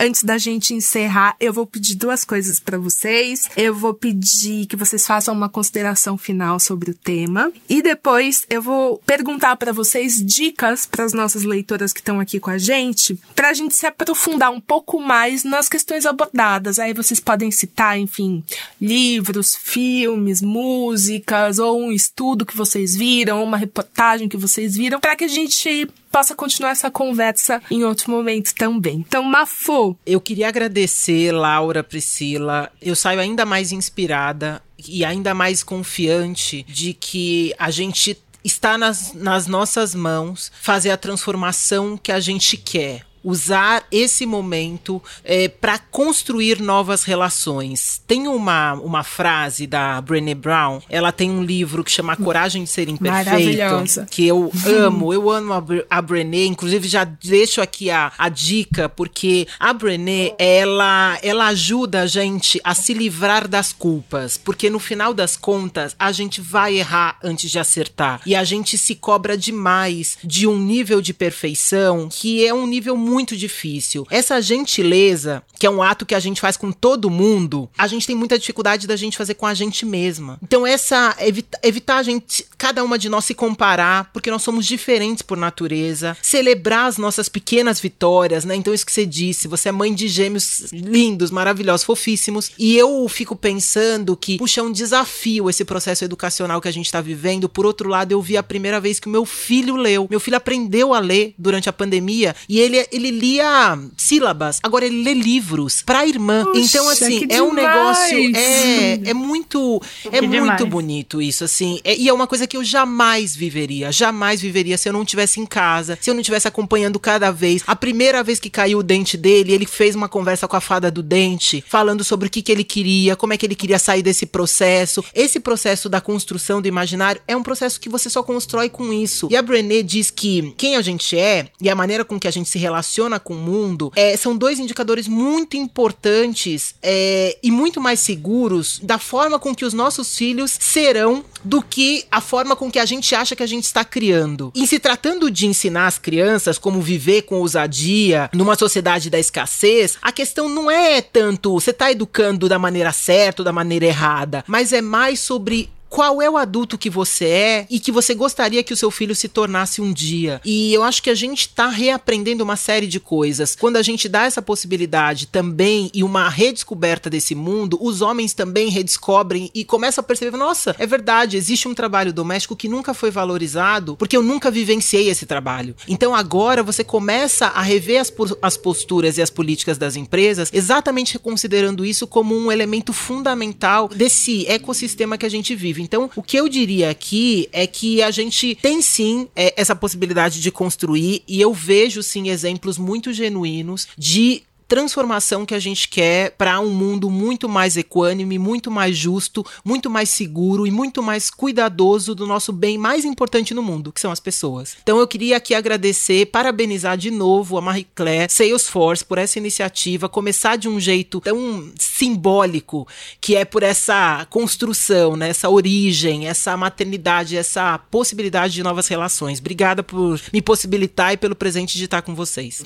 Antes da gente encerrar, eu vou pedir duas coisas para vocês. Eu vou pedir que vocês façam uma consideração final sobre o tema e depois eu vou perguntar para vocês dicas para as nossas leitoras que estão aqui com a gente, para a gente se aprofundar um pouco mais nas questões abordadas. Aí vocês podem citar, enfim, livros, filmes, músicas ou um estudo que vocês viram, uma reportagem que vocês viram, para que a gente possa continuar essa conversa em outro momento também. Então, Mafô. Eu queria agradecer, Laura, Priscila. Eu saio ainda mais inspirada e ainda mais confiante de que a gente está nas, nas nossas mãos fazer a transformação que a gente quer usar esse momento é, para construir novas relações. Tem uma, uma frase da Brené Brown, ela tem um livro que chama Coragem de Ser Imperfeito, que eu amo, eu amo a, a Brené, inclusive já deixo aqui a, a dica, porque a Brené, ela, ela ajuda a gente a se livrar das culpas, porque no final das contas, a gente vai errar antes de acertar, e a gente se cobra demais de um nível de perfeição que é um nível muito difícil. Essa gentileza, que é um ato que a gente faz com todo mundo, a gente tem muita dificuldade da gente fazer com a gente mesma. Então, essa evita, evitar a gente, cada uma de nós se comparar, porque nós somos diferentes por natureza, celebrar as nossas pequenas vitórias, né? Então, isso que você disse, você é mãe de gêmeos lindos, maravilhosos, fofíssimos, e eu fico pensando que, puxa, é um desafio esse processo educacional que a gente está vivendo. Por outro lado, eu vi a primeira vez que o meu filho leu. Meu filho aprendeu a ler durante a pandemia e ele, ele lia sílabas, agora ele lê livros pra irmã. Puxa, então, assim, é um negócio. É, é muito. É que muito demais. bonito isso, assim. É, e é uma coisa que eu jamais viveria. Jamais viveria se eu não estivesse em casa, se eu não estivesse acompanhando cada vez. A primeira vez que caiu o dente dele, ele fez uma conversa com a fada do dente, falando sobre o que, que ele queria, como é que ele queria sair desse processo. Esse processo da construção do imaginário é um processo que você só constrói com isso. E a Brené diz que quem a gente é e a maneira com que a gente se relaciona com o mundo, é, são dois indicadores muito importantes é, e muito mais seguros da forma com que os nossos filhos serão do que a forma com que a gente acha que a gente está criando. E se tratando de ensinar as crianças como viver com ousadia numa sociedade da escassez, a questão não é tanto você está educando da maneira certa ou da maneira errada, mas é mais sobre qual é o adulto que você é e que você gostaria que o seu filho se tornasse um dia. E eu acho que a gente está reaprendendo uma série de coisas. Quando a gente dá essa possibilidade também e uma redescoberta desse mundo, os homens também redescobrem e começam a perceber: nossa, é verdade, existe um trabalho doméstico que nunca foi valorizado porque eu nunca vivenciei esse trabalho. Então agora você começa a rever as, as posturas e as políticas das empresas, exatamente considerando isso como um elemento fundamental desse ecossistema que a gente vive. Então, o que eu diria aqui é que a gente tem sim é, essa possibilidade de construir, e eu vejo sim exemplos muito genuínos de transformação que a gente quer para um mundo muito mais equânime, muito mais justo, muito mais seguro e muito mais cuidadoso do nosso bem mais importante no mundo, que são as pessoas. Então eu queria aqui agradecer, parabenizar de novo a Marie Claire, Salesforce por essa iniciativa, começar de um jeito tão simbólico, que é por essa construção, né, essa origem, essa maternidade, essa possibilidade de novas relações. Obrigada por me possibilitar e pelo presente de estar com vocês.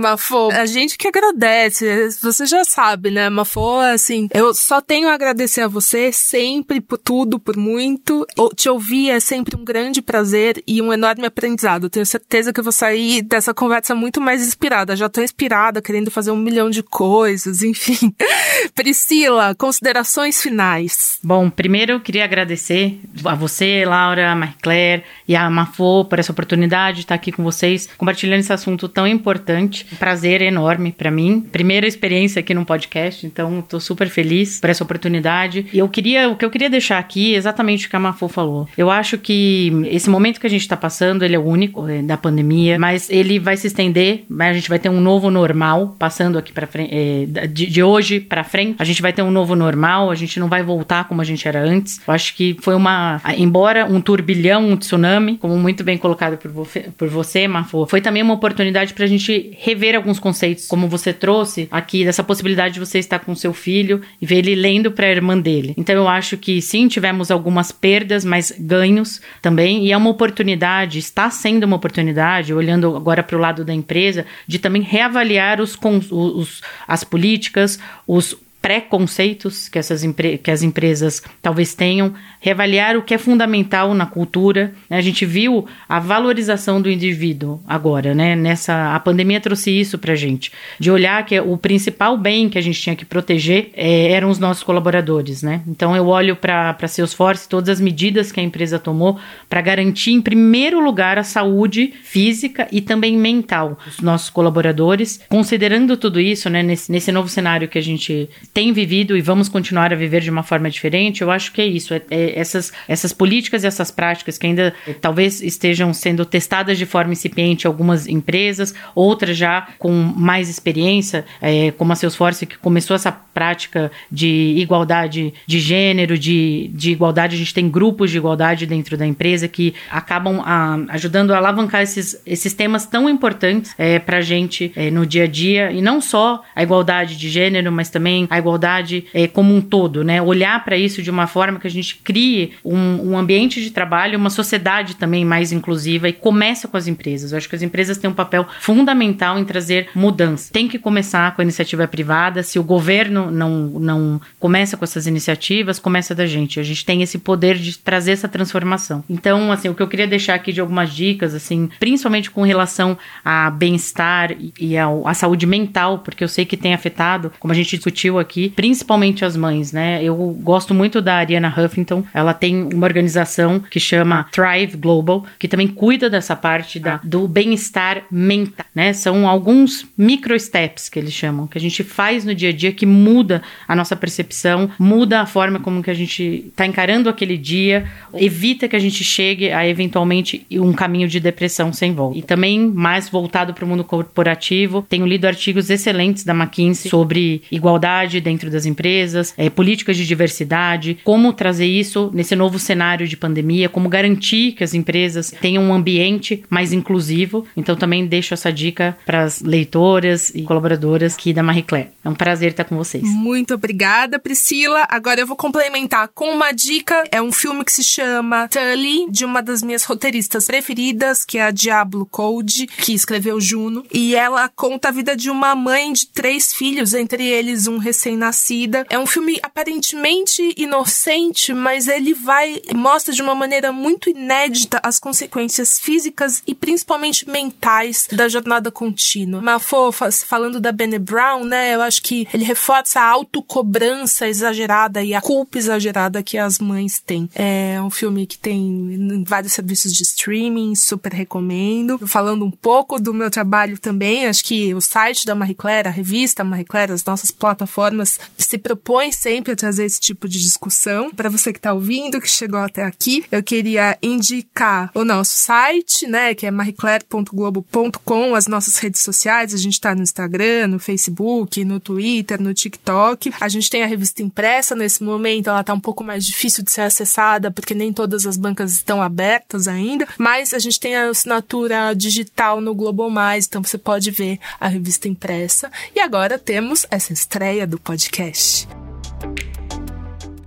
Mafô, a gente que agradece agradece. Você já sabe, né? Mafô, assim, eu só tenho a agradecer a você sempre por tudo, por muito. Te ouvir é sempre um grande prazer e um enorme aprendizado. Tenho certeza que eu vou sair dessa conversa muito mais inspirada. Já tô inspirada, querendo fazer um milhão de coisas, enfim. Priscila, considerações finais. Bom, primeiro eu queria agradecer a você, Laura, a Marie Claire e a Mafô por essa oportunidade de estar aqui com vocês, compartilhando esse assunto tão importante. prazer enorme para mim Primeira experiência aqui no podcast, então estou super feliz por essa oportunidade. E eu queria, o que eu queria deixar aqui é exatamente o que a Mafô falou. Eu acho que esse momento que a gente está passando, ele é único é, da pandemia, mas ele vai se estender, a gente vai ter um novo normal passando aqui para frente, é, de, de, hoje para frente. A gente vai ter um novo normal, a gente não vai voltar como a gente era antes. Eu acho que foi uma, embora um turbilhão, um tsunami, como muito bem colocado por você, por você Mafô, foi também uma oportunidade para a gente rever alguns conceitos, como você trouxe aqui, dessa possibilidade de você estar com seu filho e ver ele lendo para a irmã dele. Então eu acho que sim, tivemos algumas perdas, mas ganhos também, e é uma oportunidade, está sendo uma oportunidade, olhando agora para o lado da empresa, de também reavaliar os, os, as políticas, os preconceitos que, essas que as empresas talvez tenham, reavaliar o que é fundamental na cultura. Né? A gente viu a valorização do indivíduo agora, né? Nessa a pandemia trouxe isso para gente, de olhar que o principal bem que a gente tinha que proteger é, eram os nossos colaboradores, né? Então eu olho para para Salesforce todas as medidas que a empresa tomou para garantir em primeiro lugar a saúde física e também mental dos nossos colaboradores, considerando tudo isso, né? Nesse, nesse novo cenário que a gente tem vivido e vamos continuar a viver de uma forma diferente, eu acho que é isso. É, é essas, essas políticas e essas práticas que ainda é, talvez estejam sendo testadas de forma incipiente algumas empresas, outras já com mais experiência, é, como a Salesforce, que começou essa prática de igualdade de gênero, de, de igualdade. A gente tem grupos de igualdade dentro da empresa que acabam a, ajudando a alavancar esses, esses temas tão importantes é, para a gente no dia a dia, e não só a igualdade de gênero, mas também a igualdade é, como um todo, né? Olhar para isso de uma forma que a gente crie um, um, ambiente de trabalho, uma sociedade também mais inclusiva e começa com as empresas. Eu acho que as empresas têm um papel fundamental em trazer mudança. Tem que começar com a iniciativa privada. Se o governo não, não começa com essas iniciativas, começa da gente. A gente tem esse poder de trazer essa transformação. Então, assim, o que eu queria deixar aqui de algumas dicas, assim, principalmente com relação a bem-estar e à saúde mental, porque eu sei que tem afetado, como a gente discutiu aqui aqui, principalmente as mães, né? Eu gosto muito da Ariana Huffington, ela tem uma organização que chama Thrive Global, que também cuida dessa parte da, do bem-estar mental, né? São alguns micro steps que eles chamam, que a gente faz no dia a dia que muda a nossa percepção, muda a forma como que a gente está encarando aquele dia, evita que a gente chegue a eventualmente um caminho de depressão sem volta. E também mais voltado para o mundo corporativo, tenho lido artigos excelentes da McKinsey sobre igualdade dentro das empresas, é, políticas de diversidade, como trazer isso nesse novo cenário de pandemia, como garantir que as empresas tenham um ambiente mais inclusivo. Então também deixo essa dica para as leitoras e colaboradoras aqui da Marie Claire. É um prazer estar com vocês. Muito obrigada, Priscila. Agora eu vou complementar com uma dica. É um filme que se chama Tully, de uma das minhas roteiristas preferidas, que é a Diablo Code, que escreveu Juno. E ela conta a vida de uma mãe de três filhos, entre eles um recém recém-nascida. É um filme aparentemente inocente, mas ele vai mostra de uma maneira muito inédita as consequências físicas e principalmente mentais da jornada contínua. Uma fofa, falando da Bene Brown, né? Eu acho que ele reforça a autocobrança exagerada e a culpa exagerada que as mães têm. É um filme que tem vários serviços de streaming, super recomendo. Falando um pouco do meu trabalho também, acho que o site da Marie Claire, a revista Marie Claire, as nossas plataformas se propõe sempre a trazer esse tipo de discussão. Para você que está ouvindo, que chegou até aqui, eu queria indicar o nosso site, né, que é marieclaire.globo.com, as nossas redes sociais, a gente está no Instagram, no Facebook, no Twitter, no TikTok. A gente tem a revista impressa nesse momento, ela está um pouco mais difícil de ser acessada porque nem todas as bancas estão abertas ainda, mas a gente tem a assinatura digital no Globo Mais, então você pode ver a revista impressa. E agora temos essa estreia do podcast.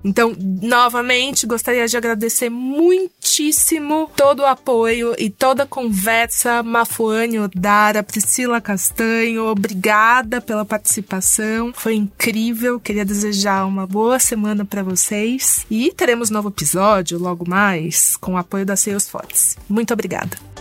Então, novamente, gostaria de agradecer muitíssimo todo o apoio e toda a conversa. Mafuane Odara, Priscila Castanho, obrigada pela participação. Foi incrível. Queria desejar uma boa semana para vocês. E teremos novo episódio logo mais com o apoio da Salesforce. Muito obrigada.